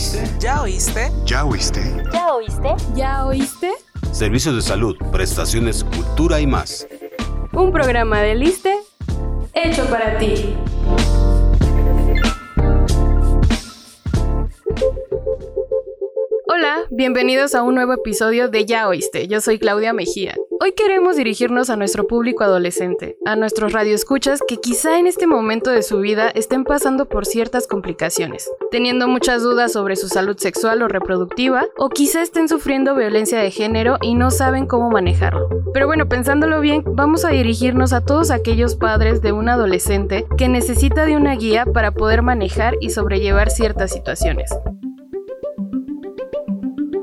oíste? ¿Ya oíste? ¿Ya oíste? ¿Ya oíste? ¿Ya oíste? Servicios de salud, prestaciones, cultura y más. Un programa de Liste hecho para ti. Hola, bienvenidos a un nuevo episodio de Ya Oíste. Yo soy Claudia Mejía. Hoy queremos dirigirnos a nuestro público adolescente, a nuestros radioescuchas que quizá en este momento de su vida estén pasando por ciertas complicaciones, teniendo muchas dudas sobre su salud sexual o reproductiva, o quizá estén sufriendo violencia de género y no saben cómo manejarlo. Pero bueno, pensándolo bien, vamos a dirigirnos a todos aquellos padres de un adolescente que necesita de una guía para poder manejar y sobrellevar ciertas situaciones.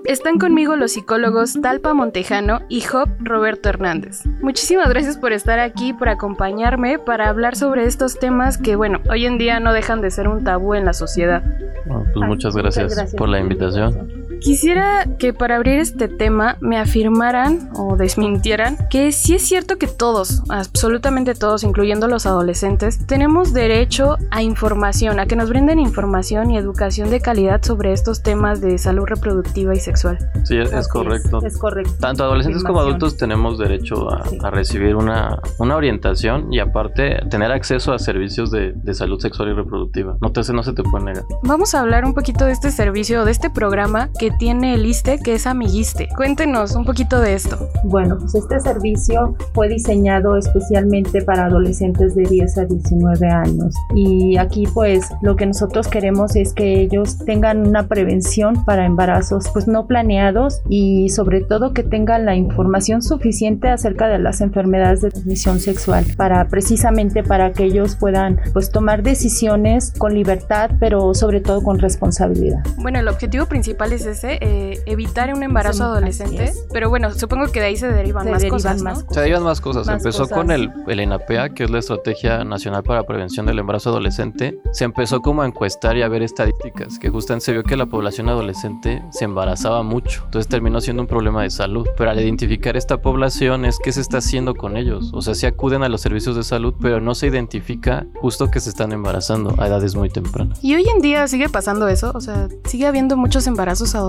Están conmigo los psicólogos Talpa Montejano y Job Roberto Hernández. Muchísimas gracias por estar aquí, por acompañarme para hablar sobre estos temas que, bueno, hoy en día no dejan de ser un tabú en la sociedad. Bueno, pues muchas gracias, muchas gracias por la por la invitación. Quisiera que para abrir este tema me afirmaran o desmintieran que sí es cierto que todos, absolutamente todos, incluyendo los adolescentes, tenemos derecho a información, a que nos brinden información y educación de calidad sobre estos temas de salud reproductiva y sexual. Sí, es, correcto. Es, correcto. Tanto adolescentes como adultos tenemos derecho a, Sí. a recibir una, una orientación y aparte tener acceso a servicios de, de salud sexual y reproductiva. No, te, no se te puede negar. Vamos a hablar un poquito de este servicio, de este programa que tiene el ISTE, que es Amiguiste. Cuéntenos un poquito de esto. Bueno, pues este servicio fue diseñado especialmente para adolescentes de 10 a 19 años. Y aquí pues lo que nosotros queremos es que ellos tengan una prevención para embarazos pues no planeados y sobre todo que tengan la información suficiente acerca de las enfermedades de transmisión sexual para precisamente para que ellos puedan pues tomar decisiones con libertad pero sobre todo con responsabilidad. Bueno, el objetivo principal es ese, eh, evitar un embarazo adolescente. Pero bueno, supongo que de ahí se derivan Se más derivan cosas, ¿no? más Se derivan más cosas. Más empezó cosas. con el, el ENAPEA, que es la Estrategia Nacional para Prevención del Embarazo Adolescente. Se empezó como a encuestar y a ver estadísticas, que justamente se vio que la población adolescente se embarazaba mucho. Entonces terminó siendo un problema de salud. Pero al identificar esta población es qué se está haciendo con ellos. O sea, sí acuden a los servicios de salud, pero no se identifica justo que se están embarazando a edades muy tempranas. Y hoy en día sigue pasando eso, o sea, sigue habiendo muchos embarazos adolescentes.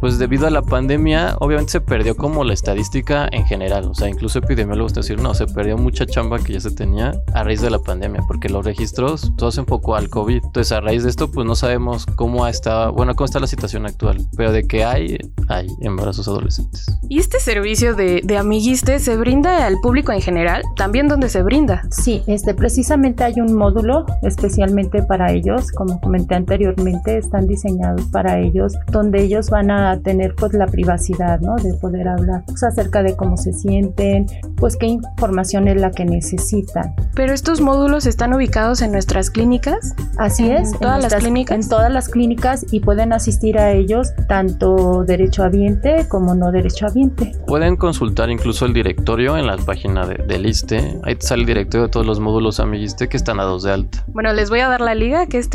Pues debido a la pandemia, obviamente se perdió como la estadística en general. O sea, incluso epidemiólogos te decir, no, se perdió mucha chamba que ya se tenía a raíz de la pandemia, porque los registros, todo se enfocó al COVID. Entonces, a raíz de esto, pues no sabemos cómo está, bueno, cómo está la situación actual. Pero de que hay, hay embarazos adolescentes. Y este servicio de, de Amiguiste se brinda al público en general, también donde se brinda. Sí, este, precisamente hay un módulo especialmente para ellos, como comenté anteriormente, están diseñados para ellos, donde ellos van a tener pues la privacidad, ¿no? De poder hablar pues, acerca de cómo se sienten, pues qué información es la que necesitan. Pero estos módulos están ubicados en nuestras clínicas. Así En es, todas las nuestras- clínicas. En todas las clínicas y pueden asistir a ellos tanto derechohabiente como no derechohabiente. Pueden consultar incluso el directorio en la página de, del ISTE. Ahí te sale el directorio de todos los módulos Amiguiste que están a dos de alta. Bueno, les voy a dar la liga que es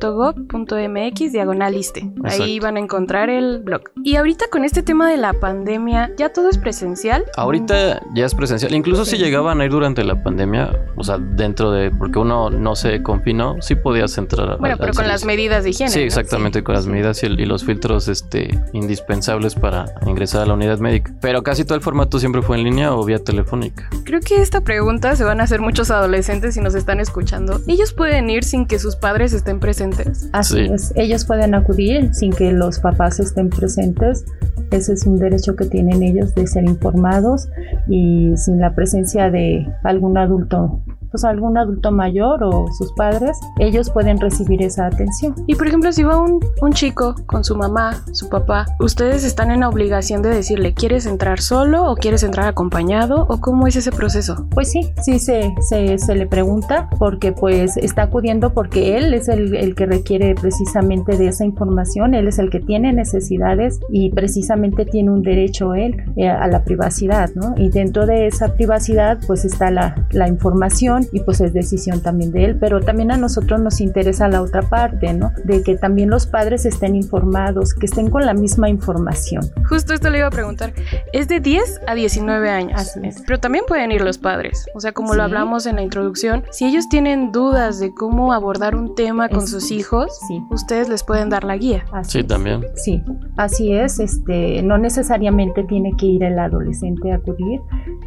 www.gov.mx diagonal ISTE. Ahí Van a encontrar el blog. Y ahorita con este tema de la pandemia, ¿ya todo es presencial? Ahorita ya es presencial. Incluso si llegaban a ir durante la pandemia, o sea, dentro de. Porque uno no se confinó, sí podías entrar. Bueno, al- pero al con las medidas de higiene. Sí, ¿no? exactamente, con las medidas y, el- y los filtros este, indispensables para ingresar a la unidad médica. Pero casi todo el formato siempre fue en línea o vía telefónica. Creo que esta pregunta se van a hacer muchos adolescentes si nos están escuchando. ¿Ellos pueden ir sin que sus padres estén presentes? Así Sí. es, ellos pueden acudir sin que los papás estén presentes. Ese es un derecho que tienen ellos de ser informados y sin la presencia de algún adulto, pues algún adulto mayor o sus padres, ellos pueden recibir esa atención. Y por ejemplo, si va un, un chico con su mamá, su papá, ¿ustedes están en la obligación de decirle, ¿quieres entrar solo o quieres entrar acompañado? ¿O cómo es ese proceso? Pues sí, sí se, se, se le pregunta porque pues está acudiendo porque él es el, el que requiere precisamente de esa información, él es el que tiene necesidades y precisamente tiene un derecho él eh, a la privacidad, ¿no? Y dentro de esa privacidad pues está la, la información información y pues es decisión también de él, pero también a nosotros nos interesa la otra parte, ¿no? De que también los padres estén informados, que estén con la misma información. Justo esto le iba a preguntar, es de 10 a 19 años, pero también pueden ir los padres, o sea, como lo hablamos en la introducción, si ellos tienen dudas de cómo abordar un tema con sus hijos, ustedes les pueden dar la guía. sí, también. Sí, así es, este, no necesariamente tiene que ir el adolescente a acudir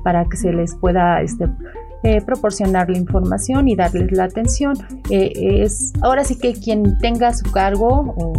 para que se les pueda este, eh, proporcionar la información y darles la atención. Eh, es ahora sí que quien tenga su cargo o,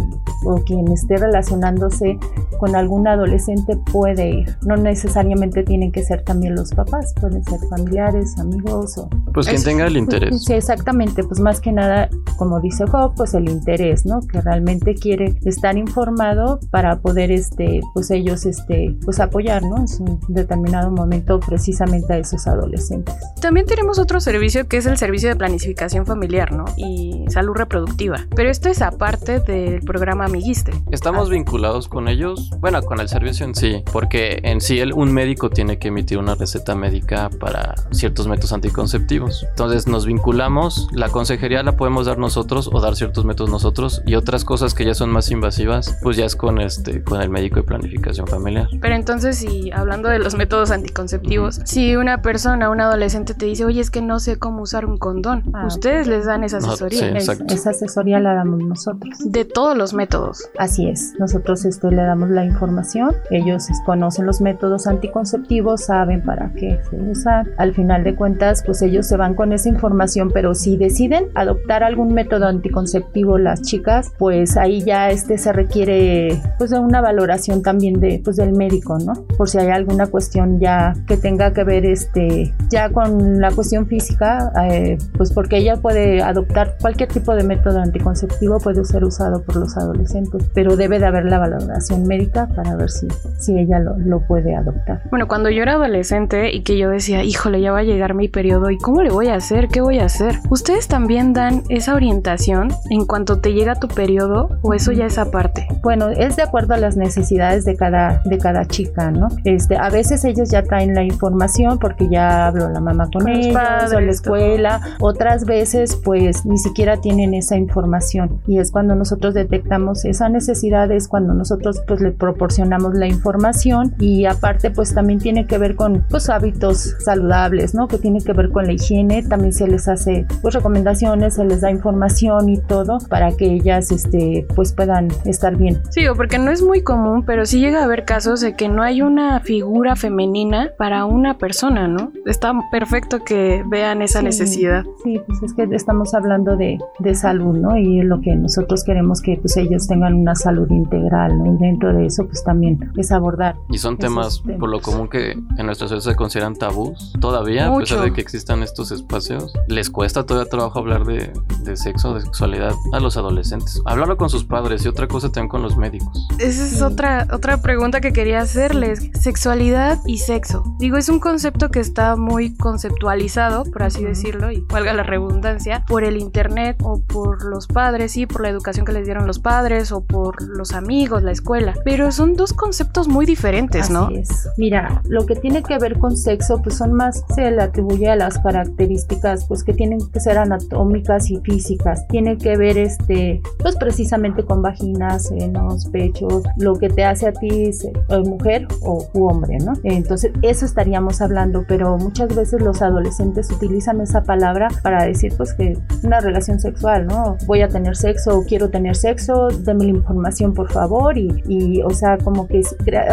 quien esté relacionándose con algún adolescente puede ir. No necesariamente tienen que ser también los papás, pueden ser familiares, amigos o... Pues quien tenga el interés. Sí, exactamente, pues más que nada, como dice Job, pues el interés, ¿no? Que realmente quiere estar informado para poder, este, pues ellos, este, pues apoyar, ¿no? En un determinado momento precisamente a esos adolescentes. También tenemos otro servicio que es el servicio de planificación familiar, ¿no? Y salud reproductiva. Pero esto es aparte del programa Amiguiste. Estamos vinculados con ellos, bueno, con el servicio en sí, porque en sí el, un médico tiene que emitir una receta médica para ciertos métodos anticonceptivos. Entonces nos vinculamos, la consejería la podemos dar nosotros o dar ciertos métodos nosotros y otras cosas que ya son más invasivas, pues ya es con este con el médico de planificación familiar. Pero entonces, si hablando de los métodos anticonceptivos, si una persona, un adolescente te dice, oye, es que no sé cómo usar un condón. Ah, Ustedes les dan esa asesoría. esa asesoría la damos nosotros. De todos los métodos. Así es. Nosotros este, le damos la información. Ellos conocen los métodos anticonceptivos, saben para qué se usan. Al final de cuentas, pues ellos se van con esa información, pero si deciden adoptar algún método anticonceptivo las chicas, pues ahí ya este se requiere pues de una valoración también de pues del médico, ¿no? Por si hay alguna cuestión ya que tenga que ver este ya con la cuestión física, eh, pues porque ella puede adoptar cualquier tipo de método anticonceptivo, puede ser usado por los adolescentes, pero debe de haber la valoración médica para ver si, si ella lo, lo puede adoptar. Bueno, cuando yo era adolescente y que yo decía, híjole, ya va a llegar mi periodo, ¿y cómo le voy a hacer? ¿Qué voy a hacer? ¿Ustedes también dan esa orientación en cuanto te llega tu periodo o eso ya es aparte? Bueno, es de acuerdo a las necesidades de cada, de cada chica, ¿no? Este, a veces ellos ya traen la información porque ya habló la mamá con ellos o la escuela. Otras veces pues ni siquiera tienen esa información y es cuando nosotros detectamos esa necesidad, es cuando nosotros pues le proporcionamos la información y aparte pues también tiene que ver con pues hábitos saludables, ¿no? Que tiene que ver con la higiene, también se les hace pues recomendaciones, se les da información y todo para que ellas este pues puedan estar bien. Sí, porque no es muy común, pero sí llega a haber casos de que no hay una figura femenina para una persona, ¿no? Está perfecto que vean esa necesidad. Sí, pues es que estamos hablando de, de, salud, ¿no? Y lo que nosotros queremos que pues ellos tengan una salud integral, ¿no? Y dentro de eso pues también es abordar. Y son temas, por lo común que en nuestra sociedad se consideran tabús todavía, a pesar de que existan estos espacios. Les cuesta todavía trabajo hablar de, de sexo, de sexualidad a los adolescentes. Hablarlo con sus padres y otra cosa también con los médicos. Esa es otra, otra pregunta que quería hacerles. Sexualidad y sexo. Digo, es un concepto que está muy conceptualizado por así decirlo, y valga la redundancia, por el internet o por los padres, sí, por la educación que les dieron los padres o por los amigos, la escuela. Pero son dos conceptos muy diferentes, ¿no? Así es. Mira, lo que tiene que ver con sexo, pues son más, se le atribuye a las características, pues que tienen que ser anatómicas y físicas. Tiene que ver, este, pues precisamente con vaginas, senos, pechos, lo que te hace a ti eh, mujer o hombre, ¿no? Entonces, eso estaríamos hablando, pero muchas veces los adolescentes utilizan esa palabra para decir pues que una relación sexual, ¿no? Voy a tener sexo o quiero tener sexo, deme la información por favor y, y o sea, como que,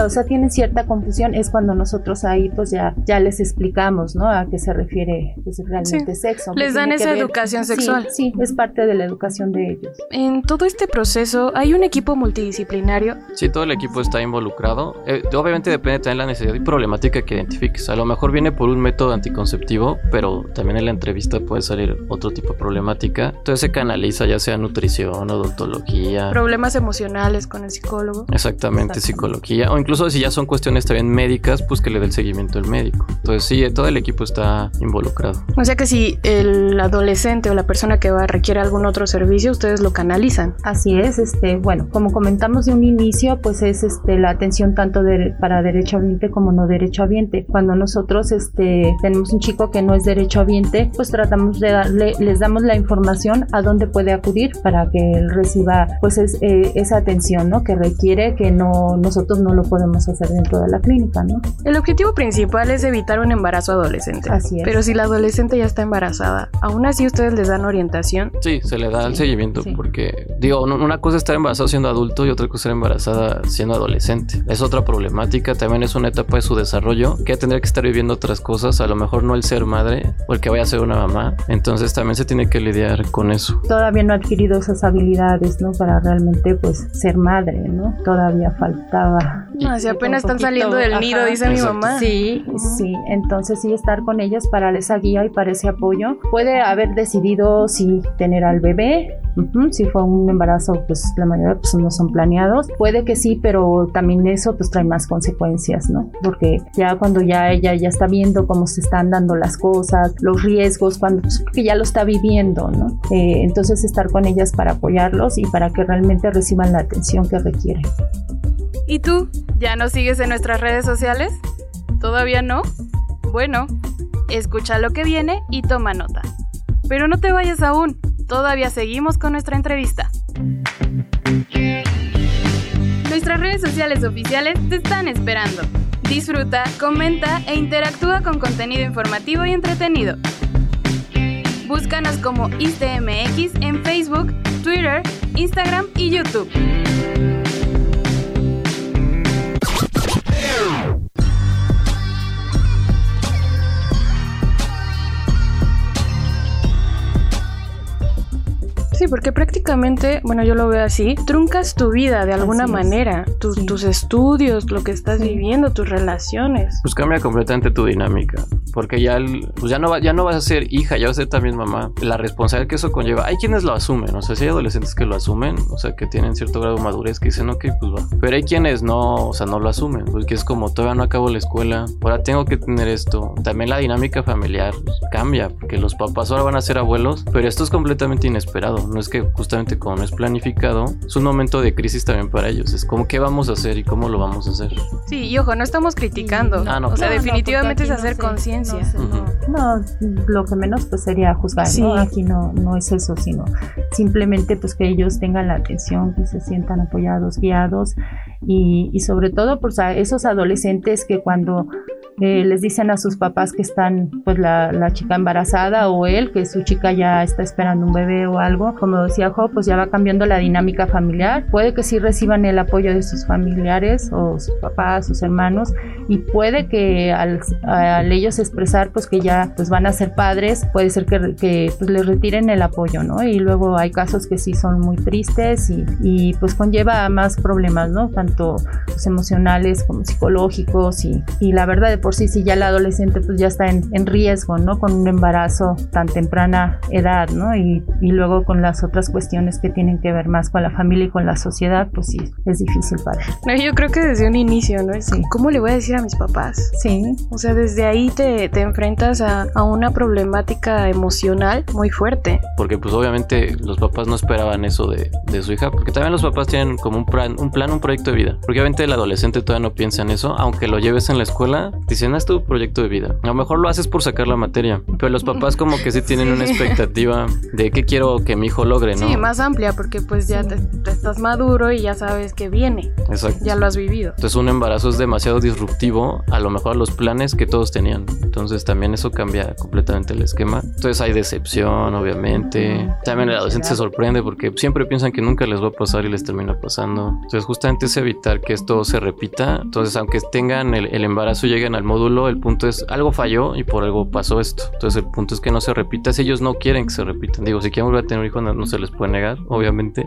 o sea, tienen cierta confusión, es cuando nosotros ahí pues ya, ya les explicamos, ¿no? A qué se refiere pues realmente sexo. Les dan esa educación sexual. Sí, es parte de la educación de ellos. En todo este proceso hay un equipo multidisciplinario. Sí, todo el equipo está involucrado. Eh, obviamente depende también de la necesidad y problemática que identifiques. A lo mejor viene por un método anticonceptivo, pero también en la entrevista puede salir otro tipo de problemática. Entonces se canaliza ya sea nutrición, odontología. Problemas emocionales con el psicólogo. Exactamente, psicología. O incluso si ya son cuestiones también médicas, pues que le dé el seguimiento el médico. Entonces sí, todo el equipo está involucrado. O sea que si el adolescente o la persona que va requiere algún otro servicio, ustedes lo canalizan. Así es, este, bueno, como comentamos de un inicio, pues es este la atención tanto de, para derecho ambiente como no derecho ambiente. Cuando nosotros este tenemos un chico chico que no es derechohabiente, pues tratamos de darle, les damos la información a dónde puede acudir para que él reciba pues eh, esa atención, ¿no? Que requiere que no nosotros no lo podemos hacer dentro de la clínica, ¿no? El objetivo principal es evitar un embarazo adolescente. Así es. Pero si la adolescente ya está embarazada, aún así ustedes les dan orientación. Sí, se le da el seguimiento porque digo, una cosa es estar embarazado siendo adulto y otra cosa es estar embarazada siendo adolescente. Es otra problemática, también es una etapa de su desarrollo que tendría que estar viviendo otras cosas, a lo mejor no el ser madre o el que vaya a ser una mamá. Entonces también se tiene que lidiar con eso. Todavía no ha adquirido esas habilidades, ¿no? Para realmente pues ser madre, ¿no? Todavía faltaba. No, si apenas están saliendo del nido, dice mi mamá. Sí, sí. Entonces sí estar con ellos para esa guía y para ese apoyo. Puede haber decidido si tener al bebé, si fue un embarazo, pues la mayoría pues, no son planeados. Puede que sí, pero también eso pues trae más consecuencias, ¿no? Porque ya cuando ya ella ya está viendo cómo se están dando las cosas, los riesgos, cuando pues, ya lo está viviendo, ¿no? Eh, entonces estar con ellas para apoyarlos y para que realmente reciban la atención que requieren. ¿Y tú? ¿Ya nos sigues en nuestras redes sociales? ¿Todavía no? Bueno, escucha lo que viene y toma nota. Pero no te vayas aún todavía seguimos con nuestra entrevista. Nuestras redes sociales oficiales te están esperando. Disfruta, comenta e interactúa con contenido informativo y entretenido. Búscanos como ISTMX en Facebook, Twitter, Instagram y YouTube. Porque prácticamente, bueno, yo lo veo así, truncas tu vida de alguna manera, tus estudios, lo que estás viviendo, tus relaciones. Pues cambia completamente tu dinámica, porque ya, pues ya, no va, ya no vas a ser hija, ya vas a ser también mamá. La responsabilidad que eso conlleva, hay quienes lo asumen, o sea, si hay adolescentes que lo asumen, o sea, que tienen cierto grado de madurez, que dicen, ok, pues va. Pero hay quienes no, o sea, no lo asumen, porque es como, todavía no acabo la escuela, ahora tengo que tener esto. También la dinámica familiar cambia, porque los papás ahora van a ser abuelos, pero esto es completamente inesperado no es que justamente como no es planificado, es un momento de crisis también para ellos. Es como qué vamos a hacer y cómo lo vamos a hacer. Sí, y ojo, no estamos criticando. Ah, no, o sea, definitivamente es hacer conciencia. No, lo que menos pues sería juzgar, ¿no? Aquí no, no es eso, sino simplemente pues que ellos tengan la atención, que se sientan apoyados, guiados y, y sobre todo pues a esos adolescentes que cuando eh, les dicen a sus papás que están pues la, la, chica embarazada o él, que su chica ya está esperando un bebé o algo, como decía Jo, pues ya va cambiando la dinámica familiar. Puede que sí reciban el apoyo de sus familiares o sus papás, sus hermanos, y puede que al, ellos expresar pues que ya pues van a ser padres, puede ser que, que pues, les retiren el apoyo, ¿no? Y luego hay casos que sí son muy tristes y, y pues conlleva más problemas, ¿no? Tanto pues, emocionales como psicológicos y, y la verdad por sí, si ya el adolescente pues ya está en, en, riesgo, ¿no? Con un embarazo tan temprana edad, ¿no? Y, y, luego con las otras cuestiones que tienen que ver más con la familia y con la sociedad, pues sí, es difícil para él. No, yo creo que desde un inicio, ¿no? Sí. ¿Cómo le voy a decir a mis papás? Sí. O sea, desde ahí te, te enfrentas a, a, una problemática emocional muy fuerte. Porque pues obviamente los papás no esperaban eso de, de su hija, porque también los papás tienen como un plan, un plan, un proyecto de vida. Porque obviamente el adolescente todavía no piensa en eso, aunque lo lleves en la escuela, dicen, haz tu proyecto de vida. A lo mejor lo haces por sacar la materia, pero los papás como que sí tienen una expectativa de qué quiero que mi hijo logre, ¿no? Sí, más amplia, porque pues ya te, estás maduro y ya sabes que viene. Exacto. Ya lo has vivido. Entonces un embarazo es demasiado disruptivo a lo mejor a los planes que todos tenían. Entonces también eso cambia completamente el esquema. Entonces hay decepción, obviamente. También el adolescente se sorprende porque siempre piensan que nunca les va a pasar y les termina pasando. Entonces justamente es evitar que esto se repita. Entonces aunque tengan el, el embarazo, lleguen al módulo, el punto es algo falló y por algo pasó esto. Entonces el punto es que no se repita. Si ellos no quieren que se repitan, digo, si quieren volver a tener un hijo, no, se les puede negar, obviamente.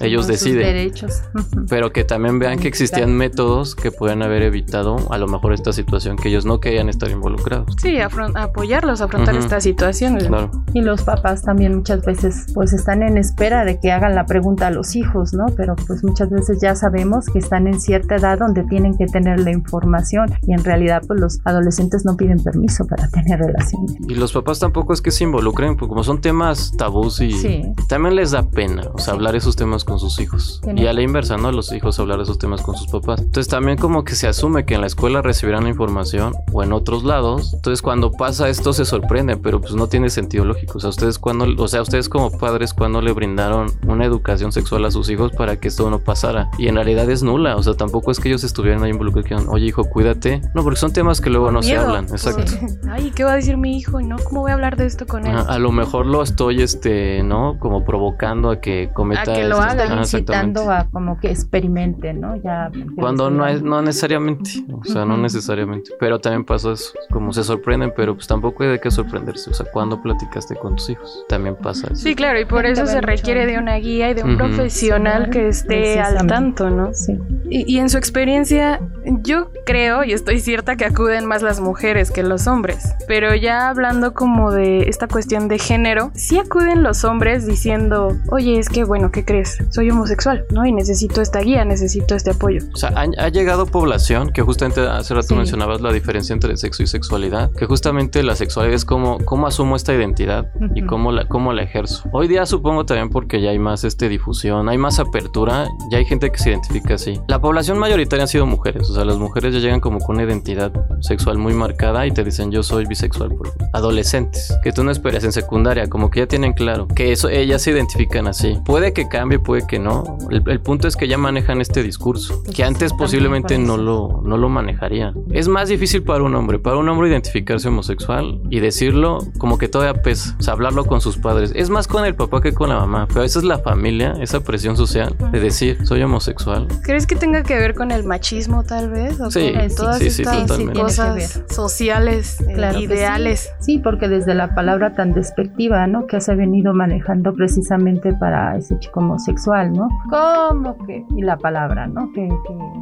ellos deciden. Derechos. Pero que también vean que existían métodos que pueden haber evitado a lo mejor esta situación que ellos no querían estar involucrados. Sí, apoyarlos afrontar esta situación. Claro. Y los papás también muchas veces pues están en espera de que hagan la pregunta a los hijos, ¿no? Pero pues muchas veces ya sabemos que están en cierta edad donde tienen que tener la información y en realidad pues los adolescentes no piden permiso para tener relaciones. Y los papás tampoco es que se involucren, porque como son temas tabús y también les da pena, o sea, hablar esos temas con sus hijos. Y a la inversa, ¿no? Los hijos hablar esos temas con sus papás. Entonces también como que se asume que en la escuela recibirán la información o en otros lados. Entonces cuando pasa esto se sorprende, pero pues no tiene sentido lógico. O sea, ustedes cuando, o sea, ustedes como padres cuando le brindaron una educación sexual a sus hijos para que esto no pasara. Y en realidad es nula, o sea, tampoco es que ellos estuvieran ahí involucrados, oye hijo, cuídate. No, porque son temas que luego no se hablan, exacto. Ay, ¿qué va a decir mi hijo? ¿No? ¿Cómo voy a hablar de esto con él? a lo mejor lo estoy, este, ¿no? Como provocando a que cometa. A que lo haga, incitando a como que experimente, ¿no? Ya. Cuando no es, no necesariamente, o sea, no necesariamente. Pero también pasa eso, como se sorprenden, pero pues tampoco hay de qué sorprenderse. O sea, cuando platicaste con tus hijos, también pasa eso. Sí, claro, y por eso se requiere de una guía y de un profesional que esté al tanto, ¿no? Sí. Y, y en su experiencia, yo creo y estoy cierta que acuden más las mujeres que los hombres. Pero ya hablando como de esta cuestión de género, sí acuden los hombres diciendo, oye, es que bueno, ¿qué crees? Soy homosexual, ¿no? Y necesito esta guía, necesito este apoyo. O sea, ha, llegado población que justamente hace rato mencionabas la diferencia entre sexo y sexualidad, que justamente la sexualidad es como cómo asumo esta identidad y cómo la, cómo la ejerzo. Hoy día supongo también porque ya hay más este, difusión, hay más apertura, ya hay gente que se identifica así. La población mayoritaria han sido mujeres, o sea, las mujeres ya llegan como con una identidad sexual muy marcada y te dicen yo soy bisexual. Por adolescentes, que tú no esperas en secundaria, como que ya tienen claro que eso ellas se identifican así. Puede que cambie, puede que no. El, punto es que ya manejan este discurso, que antes posiblemente no lo, no lo manejarían. Es más difícil para un hombre, para un hombre identificarse homosexual y decirlo como que todavía pesa, o sea, hablarlo con sus padres. Es más con el papá que con la mamá, pero esa es la familia, esa presión social de decir soy homosexual. ¿Crees que tenga que ver con el machismo tal vez? ¿O sí, con todas sí, sí, estas cosas sociales, eh, ideales. Sí. porque desde la palabra tan despectiva, ¿no? Que se ha venido manejando precisamente para ese chico homosexual, ¿no? ¿Cómo que? Y la palabra, ¿no? Que,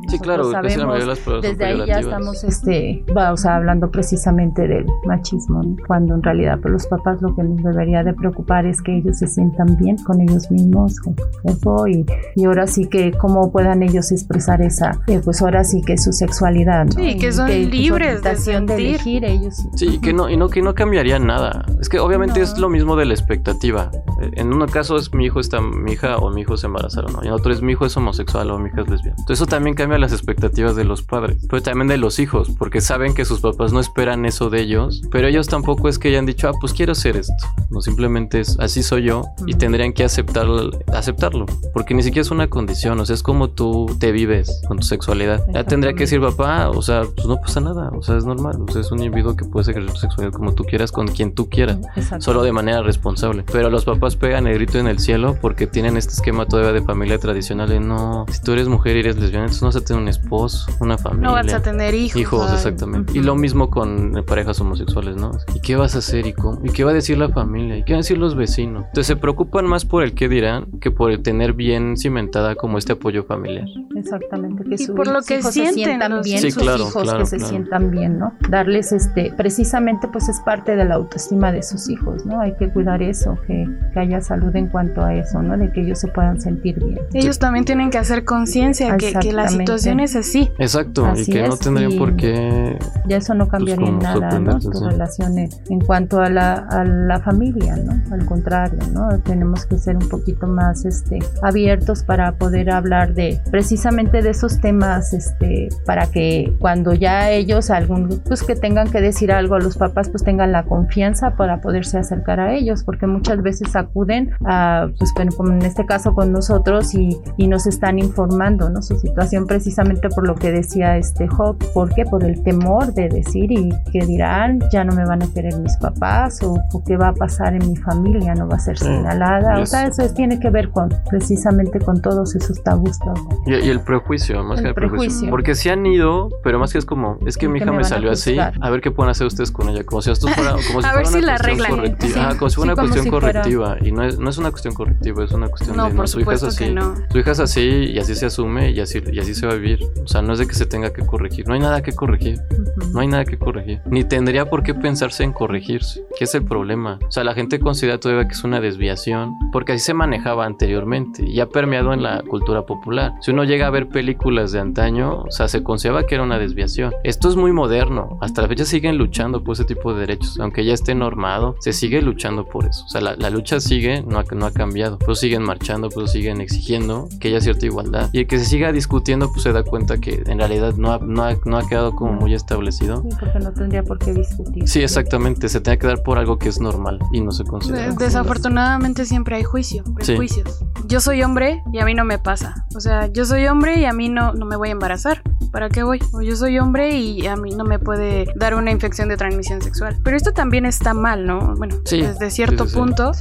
sí, claro, sabemos, desde ahí ya estamos, este, o sea, hablando precisamente del machismo, cuando en realidad pues, los papás lo que nos debería de preocupar es que ellos se sientan bien con ellos mismos, con su y, y ahora sí que cómo puedan ellos expresar esa, eh, pues ahora sí que su sexualidad, ¿no? Sí, que son libres de, sentir. elegir ellos. Sí, que no, y no, que no cambiaría nada. Es que obviamente es lo mismo de la expectativa. En un caso es mi hijo está, mi hija o mi hijo se embarazaron, ¿no? Y en otro es mi hijo es homosexual o mi hija es lesbiana. Entonces eso también cambia las expectativas de los padres, pero también de los hijos, porque saben que sus papás no esperan eso de ellos, pero ellos tampoco es que hayan dicho, ah, pues quiero hacer esto. No, simplemente es, así soy yo y tendrían que aceptar, aceptarlo, porque ni siquiera es una condición, o sea, es como tú te vives con tu sexualidad. Ya tendría que decir, papá, o sea, pues no pasa nada, o sea, es normal, o sea, es un individuo que puede ejercer su sexualidad como tú quieras, con quien tú quieras, solo de manera responsable. Pero los papás pegan el grito en el cielo porque tienen este esquema todavía de familia tradicional de no, si tú eres mujer y eres lesbiana, entonces no vas a tener un esposo, una familia. No vas a tener hijos. Hijos, exactamente. Y lo mismo con parejas homosexuales, ¿no? ¿Y qué vas a hacer y cómo? ¿Y qué va a decir la familia? ¿Y qué van a decir los vecinos? Entonces se preocupan más por el qué dirán que por el tener bien cimentada como este apoyo familiar. Exactamente. Que y por lo que sienten, se sientan bien, sus hijos que se sientan bien, ¿no? Darles este, precisamente pues es parte de la autoestima de sus hijos, ¿no? Hay que cuidar eso, que, que haya salud en cuanto a eso, ¿no? De que ellos se puedan sentir bien. Ellos también tienen que hacer conciencia que, que, la situación es así. Exacto, y que no tendrían por qué... Ya eso no pues, cambiaría en nada, ¿no? Tus relaciones en cuanto a la, a la familia, ¿no? Al contrario, ¿no? Tenemos que ser un poquito más este, abiertos para poder hablar de precisamente de esos temas, este, para que cuando ya ellos, algún, pues que tengan que decir algo a los papás, pues tengan la confianza para poderse acercar a ellos, porque muchas veces acuden a, pues bueno, como en este caso con nosotros y, y nos están informando, ¿no? Su situación precisamente por lo que decía este Job, ¿por qué? Por el temor de decir y que dirán, ya no me van a querer mis papás o, qué va a pasar en mi familia, no va a ser señalada, o sea, eso tiene que ver con precisamente con todos esos tabús. Y, el prejuicio, más que el prejuicio. Porque se han ido, pero más que es como, es que mi hija me salió así, a ver qué pueden hacer ustedes con ella, como si esto fuera, como si a fuera ver una si la cuestión correctiva. como si fuera una cuestión correctiva. y no es, no es una cuestión correctiva, es una cuestión No, de por su hija es así. que no. Su hija es así y así se asume y así, y así se va a vivir. O sea, no es de que se tenga que corregir. No hay nada que corregir. Ujú. No hay nada que corregir. Ni tendría por qué pensarse en corregirse. ¿Qué es el problema? O sea, la gente considera todavía que es una desviación porque así se manejaba anteriormente y ha permeado en la cultura popular. Si uno llega a ver películas de antaño, o sea, se consideraba que era una desviación. Esto es muy moderno. Hasta la fecha siguen luchando por ese tipo de derechos. Aunque ya esté normado, se sigue luchando por eso. O sea, la, la lucha sigue, no ha, no ha cambiado. Pues siguen marchando, pues siguen exigiendo que haya cierta igualdad. Y el que se siga discutiendo, pues se da cuenta que en realidad no ha, no ha, no ha quedado como muy establecido. Sí, porque no tendría por qué discutir. Sí, exactamente. Se tiene que dar por algo que es normal y no se considera. De- Desafortunadamente siempre hay juicio, Sí. prejuicios. Yo soy hombre y a mí no me pasa. O sea, yo soy hombre y a mí no, no me voy a embarazar. ¿Para qué voy? O yo soy hombre y a mí no me puede dar una infección de transmisión sexual. Pero esto también está mal, ¿no? Bueno, Sí, desde cierto sí, sí, sí. punto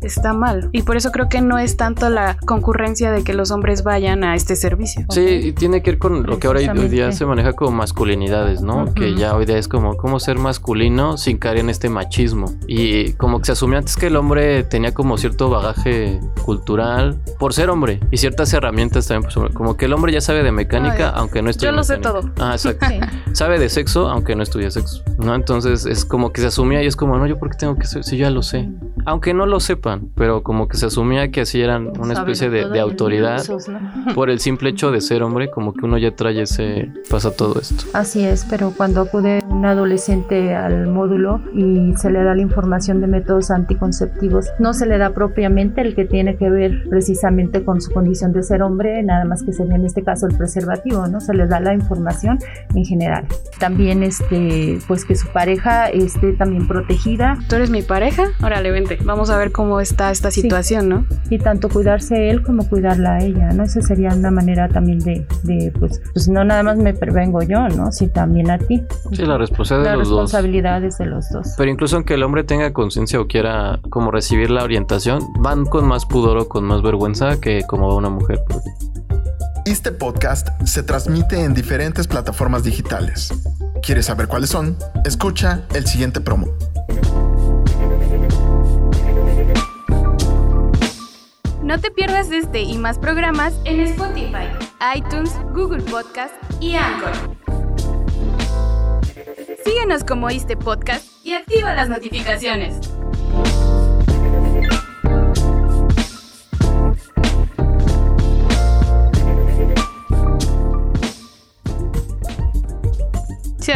está mal. Y por eso creo que no es tanto la concurrencia de que los hombres vayan a este servicio. Sí, y tiene que ver con lo que ahora hoy- día se maneja como masculinidades, ¿no? Que ya hoy día es como cómo ser masculino sin caer en este machismo. Y como que se asumía antes que el hombre tenía como cierto bagaje cultural por ser hombre y ciertas herramientas también, pues, como que el hombre ya sabe de mecánica, Ay, aunque no yo lo sé todo. Ah, exacto. Sí. sabe de sexo, aunque no estudia sexo, ¿no? Entonces es como que se asumía y es como, no, yo por qué tengo que ser, si yo ya lo sé. Aunque no lo sepan, pero como que se asumía que así eran una Saben especie de, autoridad por el simple hecho de ser hombre, como que uno ya trae ese, pasa todo esto. Así es, pero cuando acude un adolescente al módulo y se le da la información de métodos anticonceptivos, no se le da propiamente el que tiene que ver precisamente con su condición de ser hombre, nada más que sería en este caso el preservativo, ¿no? Se le da la información en general. También este, pues que su pareja esté también protegida ¿Tú eres mi pareja? Órale, vente. Vamos a ver cómo está esta Sí. situación, ¿no? y tanto cuidarse él como cuidarla a ella, ¿no? Esa sería una manera también de, de pues, pues no nada más me prevengo yo, ¿no? Sino también a ti. Sí, la responsabilidad de los dos. responsabilidad es de los dos. Pero incluso aunque el hombre tenga conciencia o quiera como recibir la orientación, van con más pudor o con más vergüenza que como va una mujer. pues. Este podcast se transmite en diferentes plataformas digitales. ¿Quieres saber cuáles son? Escucha el siguiente promo. No te pierdas este y más programas en Spotify, iTunes, Google Podcast y Anchor. Síguenos como este podcast y activa las notificaciones.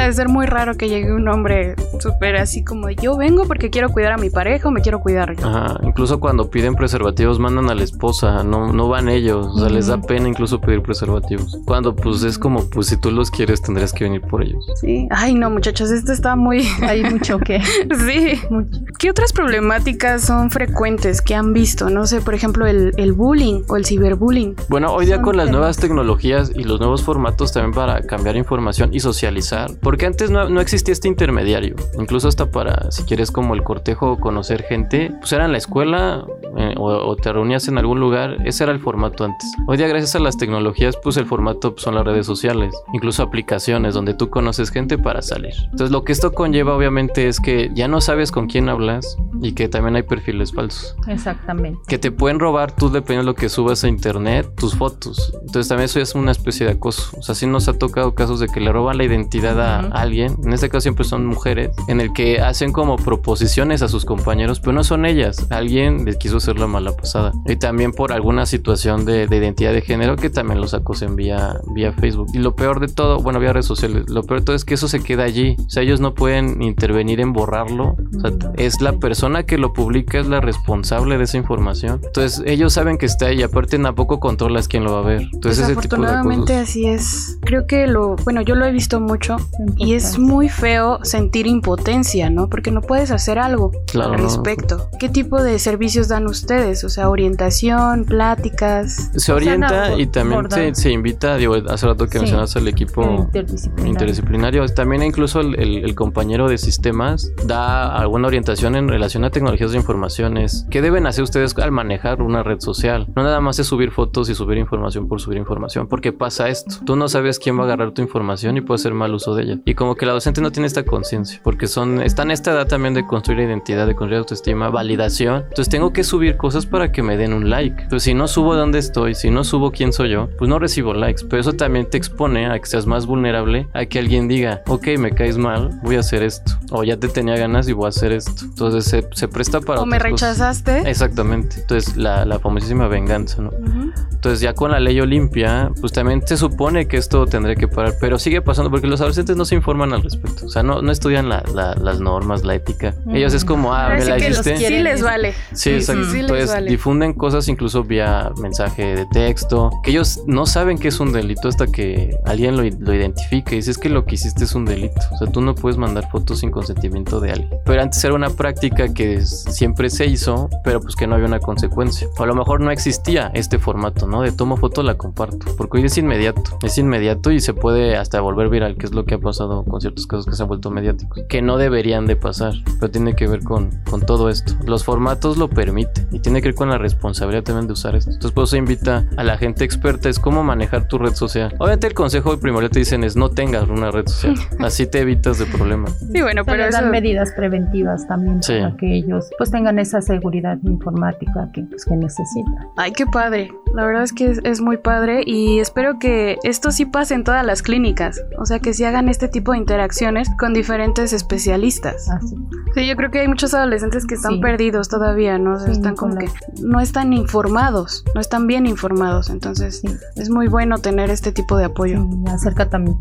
Ha de ser muy raro que llegue un hombre súper así como yo vengo porque quiero cuidar a mi pareja o me quiero cuidar yo. Ajá, incluso cuando piden preservativos mandan a la esposa, no, no van ellos, o sea, les da pena incluso pedir preservativos. Cuando pues es como, pues si tú los quieres tendrías que venir por ellos. Sí. Ay, no, muchachos, esto está muy... Hay mucho que... sí. mucho. ¿Qué otras problemáticas son frecuentes que han visto? No sé, por ejemplo, el, el bullying o el ciberbullying. Bueno, hoy día con las temas. nuevas tecnologías y los nuevos formatos también para cambiar información y socializar, porque antes no, no existía este intermediario, incluso hasta para, si quieres, como el cortejo o conocer gente, pues era en la escuela eh, o, o te reunías en algún lugar, ese era el formato antes. Hoy día gracias a las tecnologías, pues el formato pues, son las redes sociales, incluso aplicaciones donde tú conoces gente para salir. Entonces lo que esto conlleva obviamente es que ya no sabes con quién hablas y que también hay perfiles falsos Exactamente. que te pueden robar tú dependiendo de lo que subas a internet, tus fotos. Entonces también eso es una especie de acoso. O sea, sí nos ha tocado casos de que le roban la identidad a Alguien. En este caso siempre son mujeres, en el que hacen como proposiciones a sus compañeros, pero no son ellas. Alguien les quiso hacer la mala pasada. Y también por alguna situación de, de identidad de género que también los acosen vía, vía Facebook. Y lo peor de todo, bueno, vía redes sociales, lo peor de todo es que eso se queda allí. O sea, ellos no pueden intervenir en borrarlo. O sea, es la persona que lo publica, es la responsable de esa información. Entonces, ellos saben que está ahí aparte tampoco controlas quién lo va a ver. Entonces, ese tipo de Desafortunadamente cosas. así es. Creo que lo, bueno, yo lo he visto mucho y es muy feo sentir impotencia, ¿no? Porque no puedes hacer algo Claro, al no. respecto. ¿Qué tipo de servicios dan ustedes? O sea, orientación, pláticas. Se O sea, orienta no, y también se, se invita, digo, hace rato que Sí. mencionaste el equipo Interdisciplinario. interdisciplinario. También incluso el, el- el compañero de sistemas da alguna orientación en relación a tecnologías de informaciones. ¿Qué deben hacer ustedes al manejar una red social? No nada más es subir fotos y subir información por subir información, porque pasa esto. Tú no sabes quién va a agarrar tu información y puede hacer mal uso de ella. Y como que el adolescente no tiene esta conciencia, porque son, está en esta edad también de construir identidad, de construir autoestima, validación. Entonces tengo que subir cosas para que me den un like. Pero si no subo dónde estoy, si no subo quién soy yo, pues no recibo likes. Pero eso también te expone a que seas más vulnerable a que alguien diga, ok, me caes mal, voy a hacer esto. O ya te tenía ganas y voy a hacer esto. Entonces se, se presta para... O me cosas. rechazaste. Exactamente. Entonces la, la famosísima venganza, ¿no? Entonces ya con la ley Olimpia, pues también se supone que esto tendría que parar, pero sigue pasando porque los adolescentes no se informan al respecto, o sea, no, no estudian la- la- las normas, la ética. Ellos es como, ah, me sí la que hiciste. Sí les vale. Sí, exacto. sí les Entonces vale. difunden cosas incluso vía mensaje de texto, que ellos no saben que es un delito hasta que alguien lo, lo identifique y dice es que lo que hiciste es un delito. O sea, tú no puedes mandar fotos sin consentimiento de alguien. Pero antes era una práctica que siempre se hizo, pero pues que no había una consecuencia. O a lo mejor no existía este formato, ¿no? De tomo foto, la comparto. Porque hoy es inmediato. Es inmediato y se puede hasta volver viral, que es lo que ha pasado con ciertos casos que se han vuelto mediáticos. Que no deberían de pasar, pero tiene que ver con, con todo esto. Los formatos lo permiten y tiene que ver con la responsabilidad también de usar esto. Entonces, por eso invita a la gente experta es cómo manejar tu red social. Obviamente, el consejo primordial te dicen es no tengas una red social. Así te evitas de problemas. Sí, bueno, Pero pero eso... dan medidas preventivas también Sí. para que ellos pues tengan esa seguridad informática que, pues, que necesitan. Ay, qué padre. La verdad es que es, es muy padre y espero que esto sí pase en todas las clínicas. O sea, que sí hagan este tipo de interacciones con diferentes especialistas. Así. Sí, yo creo que hay muchos adolescentes que están Sí. perdidos todavía, ¿no? Sí, están como que no están informados, no están bien informados. Entonces, Sí. es muy bueno tener este tipo de apoyo. Acerca también,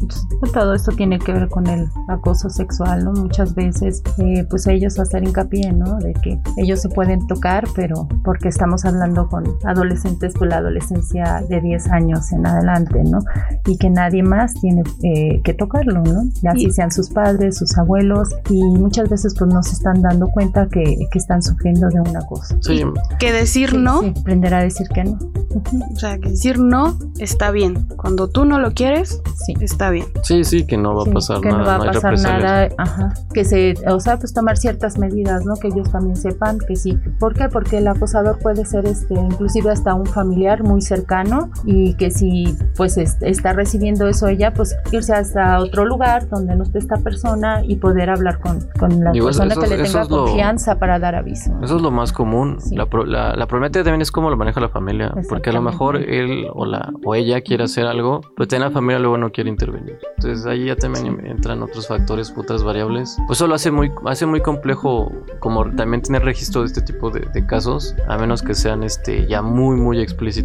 todo esto tiene que ver con el acoso sexual, ¿no? Muchas veces, eh, pues ellos hacer hincapié, ¿no? De que ellos se pueden tocar, pero porque estamos hablando con adolescentes, pues la adolescencia de 10 años en adelante, ¿no? Y que nadie más tiene eh, que tocarlo, ¿no? Ya Y- si sean sus padres, sus abuelos, y muchas veces pues no se están dando cuenta que, que están sufriendo de una cosa. Sí, Que decir Sí, no, sí, aprender a decir que no. Ujú, o sea, que decir no está bien. Cuando tú no lo quieres, Sí. está bien. sí, sí, que no va Sí, a pasar que nada. no va a hay pasar nada, ajá, que se, o sea, pues tomar ciertas medidas, ¿no? Que ellos también sepan que sí. ¿Por qué? Porque el acosador puede ser, este, inclusive hasta un familiar muy cercano y que si, pues, es- está recibiendo eso ella, pues irse hasta otro lugar donde no esté esta persona y poder hablar con, con la Digo, persona eso- que le tenga lo- confianza para dar aviso. Eso es lo más común. Sí. La, la, la problemática también es cómo lo maneja la familia. Porque a lo mejor él o, la, o ella quiere hacer algo, pero también la familia luego no quiere intervenir. Entonces ahí ya también entran otros factores, otras variables. Pues eso lo hace muy, hace muy complejo como también tener registro de este tipo de, de casos, a menos que sean este ya muy, muy explícitos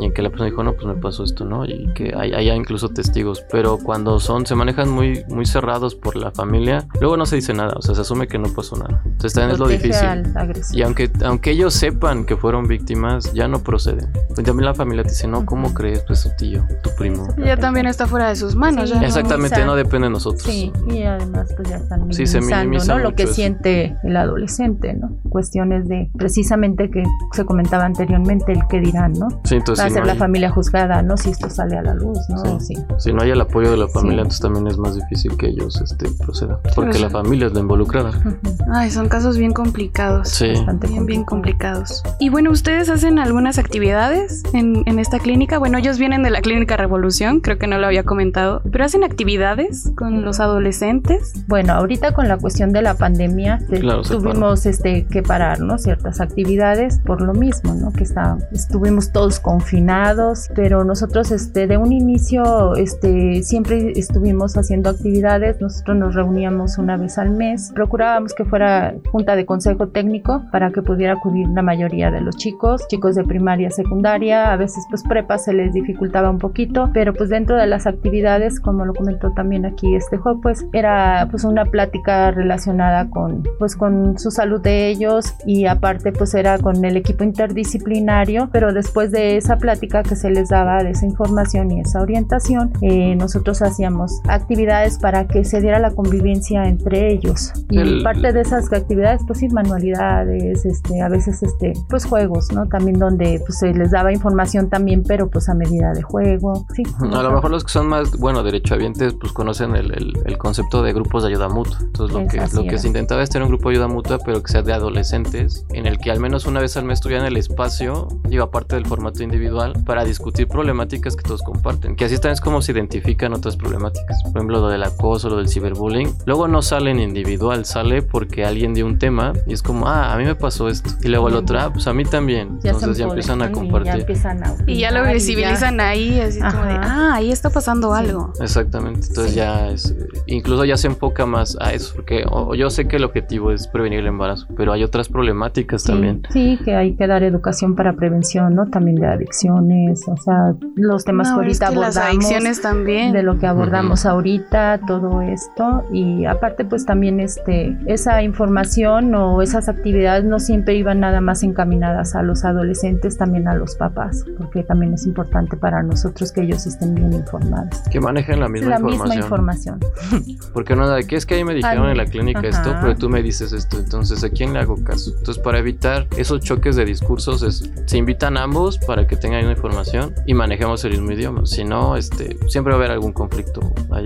y en que la persona dijo, no, pues me pasó esto, ¿no? Y que hay- haya incluso testigos. Pero cuando son, se manejan muy, muy cerrados por la familia, luego no se dice nada, o sea, se asume que no pasó nada. Entonces también es lo difícil. Y aunque, aunque ellos sepan que fueron víctimas, ya no proceden. Y también la familia te dice, no, ¿cómo crees? Pues tu tío, tu primo. Ya también está fuera de sus manos. Sí. ya no- Exactamente, no depende de nosotros. Sí, y además pues ya están Sí, se minimizando minimiza ¿no? lo que eso. siente el adolescente, ¿no? Cuestiones de precisamente que se comentaba anteriormente el que dirán, ¿no? Sí, entonces Va a si ser no, la hay, familia juzgada, ¿no? Si esto sale a la luz, ¿no? Sí. si no hay el apoyo de la familia, Sí. entonces también es más difícil que ellos este, procedan. Porque Sí. la familia es la involucrada. Ay, son casos bien complicados. Sí. Bastante Bien, bien complicado. complicados. Y bueno, ¿ustedes hacen algunas actividades en, en esta clínica? Bueno, ellos vienen de la clínica Revolución, creo que no lo había comentado, pero hacen actividades con los adolescentes. Bueno, ahorita con la cuestión de la pandemia Claro, tuvimos este que parar, ¿no? Ciertas actividades por lo mismo, ¿no? Que está, estuvimos todos confinados, pero nosotros este de un inicio este siempre estuvimos haciendo actividades, nosotros nos reuníamos una vez al mes, procurábamos que fuera junta de consejo técnico para que pudiera acudir la mayoría de los chicos, chicos de primaria, secundaria, a veces pues prepa se les dificultaba un poquito, pero pues dentro de las actividades, como lo comentó también aquí este juego, pues era pues una plática relacionada con pues con su salud de ellos y aparte pues era con el equipo interdisciplinario, pero después de esa plática que se les daba de esa información y esa orientación, eh, nosotros hacíamos actividades para que se diera la convivencia entre ellos y El- parte de esas actividades pues sí manualidades, este a veces este pues juegos, ¿no? También donde pues se les daba información también, pero pues a medida de juego, sí. A lo mejor los que son más, bueno, derechohabientes, pues conocen el, el- el concepto de grupos de ayuda mutua. Entonces lo Es que, lo que se intentaba es tener un grupo de ayuda mutua, pero que sea de adolescentes, en el que al menos una vez al mes tuvieran el espacio, digo, aparte del formato individual para discutir problemáticas que todos comparten. Que así también es como se identifican otras problemáticas. Por ejemplo, lo del acoso, lo del ciberbullying. Luego no sale en individual, sale porque alguien dio un tema y es como, ah, a mí me pasó esto. Y luego el otro, ah, pues a mí también. Entonces ya empiezan a compartir. Y ya, lo visibilizan ahí, así como de, ah, ahí está pasando algo. Exactamente. Entonces ya es, incluso ya se enfoca más a eso, porque yo sé que el objetivo es prevenir el embarazo, pero hay otras problemáticas también. Sí, que hay que dar educación para prevención, ¿no? También de adicciones, o sea, los temas que ahorita abordamos. Las adicciones también. De lo que abordamos ahorita, todo esto. Y aparte, pues también este, esa información o esas actividades no siempre iban nada más encaminadas a los adolescentes, también a los papás, porque también es importante para nosotros que ellos estén bien informados. Que manejen la misma la información. Misma información. porque no, de qué es que ahí me dijeron en la clínica esto, pero tú me dices esto, entonces ¿a quién le hago caso? Entonces para evitar esos choques de discursos es, se invitan ambos para que tengan información y manejemos el mismo idioma, si no, este, siempre va a haber algún conflicto,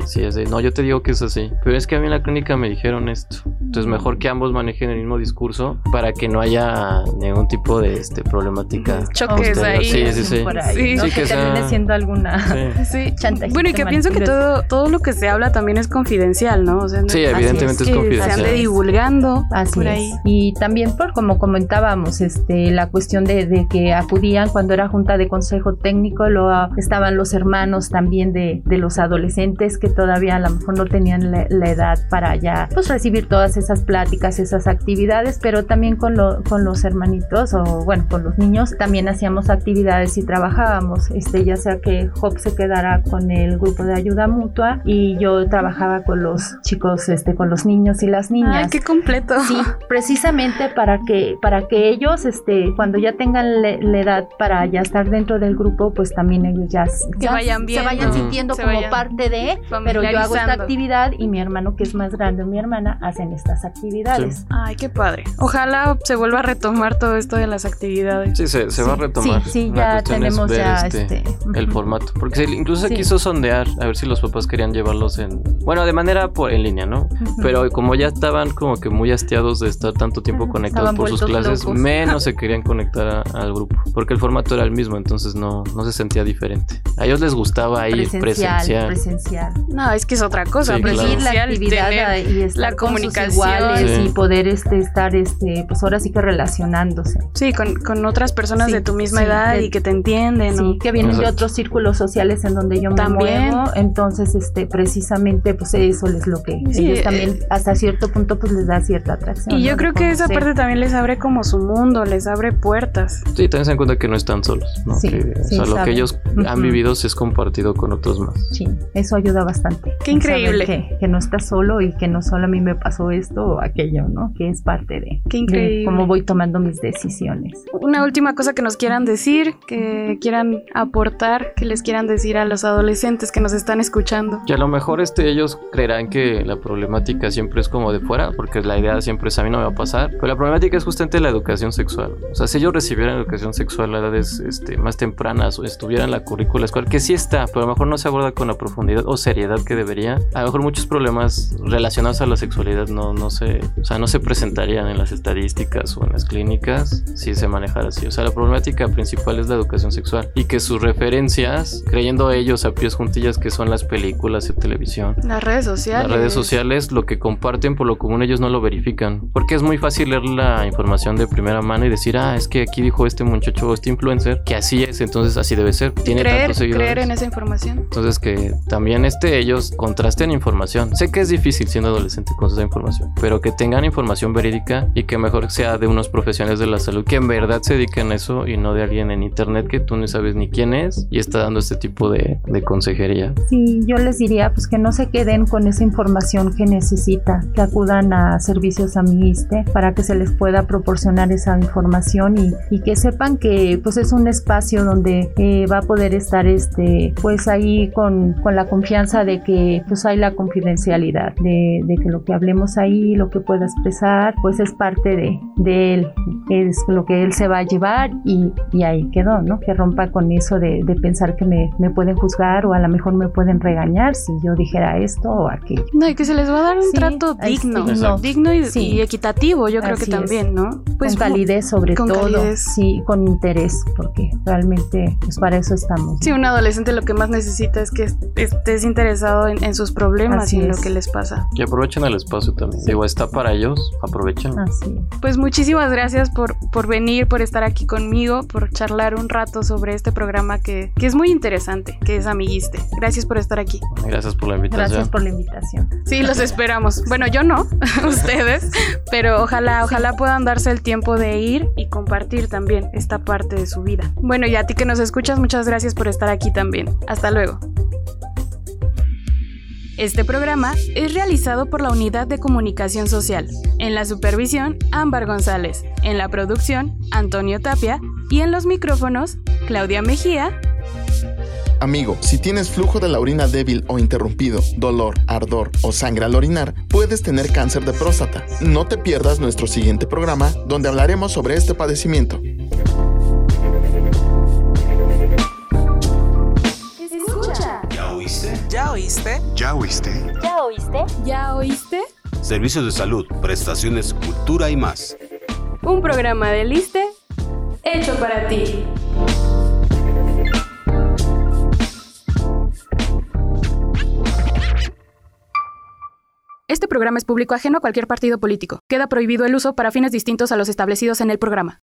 si es de, no, yo te digo que es así, pero es que a mí en la clínica me dijeron esto, entonces mejor que ambos manejen el mismo discurso para que no haya ningún tipo de este, problemática. Choques ahí. Sí, sí, sí. sí. sí que, termine siendo alguna sí. Bueno, y que pienso que todo, todo lo que se habla también es confidencial, ¿no? sí, evidentemente es, confidencial. Se ande divulgando Así por ahí. Y también por como comentábamos, este, la cuestión de, de, que acudían cuando era junta de consejo técnico, lo, estaban los hermanos también de, de, los adolescentes que todavía a lo mejor no tenían la, la edad para ya pues recibir todas esas pláticas, esas actividades, pero también con, lo, con los hermanitos o bueno, con los niños también hacíamos actividades y trabajábamos, este, ya sea que Job se quedara con el grupo de ayuda mutua y yo trabajaba con los chicos, este, con los niños y las niñas. Ay, qué completo. Sí, precisamente para que, para que ellos, este, cuando ya tengan la edad para ya estar dentro del grupo, pues también ellos ya, vayan se vayan sintiendo como parte de, pero yo hago esta actividad y mi hermano que es más grande, mi hermana, hacen esta actividades. Ay, qué padre. Ojalá se vuelva a retomar todo esto de las actividades. Sí, se, va a retomar. Sí, sí ya tenemos ya este, este el formato. Porque incluso se quiso sondear a ver si los papás querían llevarlos en. Bueno, de manera por, en línea, ¿no? Pero como ya estaban como que muy hastiados de estar tanto tiempo conectados por sus clases, menos se querían conectar al grupo. Porque el formato era el mismo, entonces no, no se sentía diferente. A ellos les gustaba ir presencial. Presencial. No, es que es otra cosa. Sí, la actividad y estar la comunicación iguales y poder este, estar, este, pues ahora sí que relacionándose. Sí, con, con otras personas de tu misma edad y que te entienden. Sí, que vienen de otros círculos sociales en donde yo me También. muevo. Entonces, este, precisamente, pues eso es lo que ellos también hasta cierto punto pues les da cierta atracción. Y yo creo que esa parte también les abre como su mundo, les abre puertas. Sí, también se dan cuenta que no están solos, ¿no? que, o sea, lo que ellos han vivido se es compartido con otros más. Sí, eso ayuda bastante. Qué increíble. Que, que, no estás solo y que no solo a mí me pasó esto o aquello, ¿no? Que es parte de, Qué increíble. cómo voy tomando mis decisiones. Una última cosa que nos quieran decir, que quieran aportar, que les quieran decir a los adolescentes que nos están escuchando. Que a lo mejor este, ellos creerán que la problemática siempre es como de fuera, porque la idea siempre es a mí no me va a pasar, pero la problemática es justamente la educación sexual. O sea, si ellos recibieran educación sexual a edades este, más tempranas o estuvieran en la currícula escolar, que sí está, pero a lo mejor no se aborda con la profundidad o seriedad que debería, a lo mejor muchos problemas relacionados a la sexualidad no, no, se, o sea, no se presentarían en las estadísticas o en las clínicas si se manejara así. O sea, la problemática principal es la educación sexual y que sus referencias, creyendo ellos a pies juntillas que son las películas y televisión, las redes sociales, las redes sociales, lo que comparten por lo común ellos no lo verifican, porque es muy fácil leer la información de primera mano y decir, ah, es que aquí dijo este muchacho, este influencer, que así es, entonces así debe ser. Tiene creer, tantos seguidores. creer en esa información. Entonces que también este ellos contrasten información. Sé que es difícil siendo adolescente con esa información, pero que tengan información verídica y que mejor sea de unos profesionales de la salud que en verdad se dediquen a eso y no de alguien en internet que tú no sabes ni quién es y está dando este tipo de, de consejería. Sí, yo les diría pues que no se queden con esa información que necesita, que acudan a servicios Amiste para que se les pueda proporcionar esa información y, y que sepan que pues es un espacio donde eh, va a poder estar este pues ahí con, con, la confianza de que pues hay la confidencialidad de, de que lo que hablemos ahí ahí, lo que pueda expresar, pues es parte de, de él, es lo que él se va a llevar y, y ahí quedó, ¿no? Que rompa con eso de, de pensar que me, me, pueden juzgar o a lo mejor me pueden regañar si yo dijera esto o aquello. No, y que se les va a dar un sí, trato digno, digno, digno y, sí. y, equitativo, yo creo Así que también, es. ¿no? Pues con calidez sobre con todo, calidez. sí, con interés, porque realmente pues para eso estamos. Sí, un adolescente lo que más necesita es que estés interesado en, en sus problemas Así y en es. lo que les pasa. Y aprovechen el espacio también. Digo, está para ellos, aprovechen. Así. Pues muchísimas gracias por, por venir, por estar aquí conmigo, por charlar un rato sobre este programa que, que es muy interesante, que es Amiguiste. Gracias por estar aquí. Gracias por la invitación. Gracias por la invitación. Sí, los esperamos. Bueno, yo no, ustedes, pero ojalá, ojalá puedan darse el tiempo de ir y compartir también esta parte de su vida. Bueno, y a ti que nos escuchas, muchas gracias por estar aquí también. Hasta luego. Este programa es realizado por la Unidad de Comunicación Social. En la supervisión, Ámbar González. En la producción, Antonio Tapia. Y en los micrófonos, Claudia Mejía. Amigo, si tienes flujo de la orina débil o interrumpido, dolor, ardor o sangre al orinar, puedes tener cáncer de próstata. No te pierdas nuestro siguiente programa donde hablaremos sobre este padecimiento. ¿Ya oíste? ¿Ya oíste? ¿Ya oíste? ¿Ya oíste? Servicios de salud, prestaciones, cultura y más. Un programa de Liste hecho para ti. Este programa es público ajeno a cualquier partido político. Queda prohibido el uso para fines distintos a los establecidos en el programa.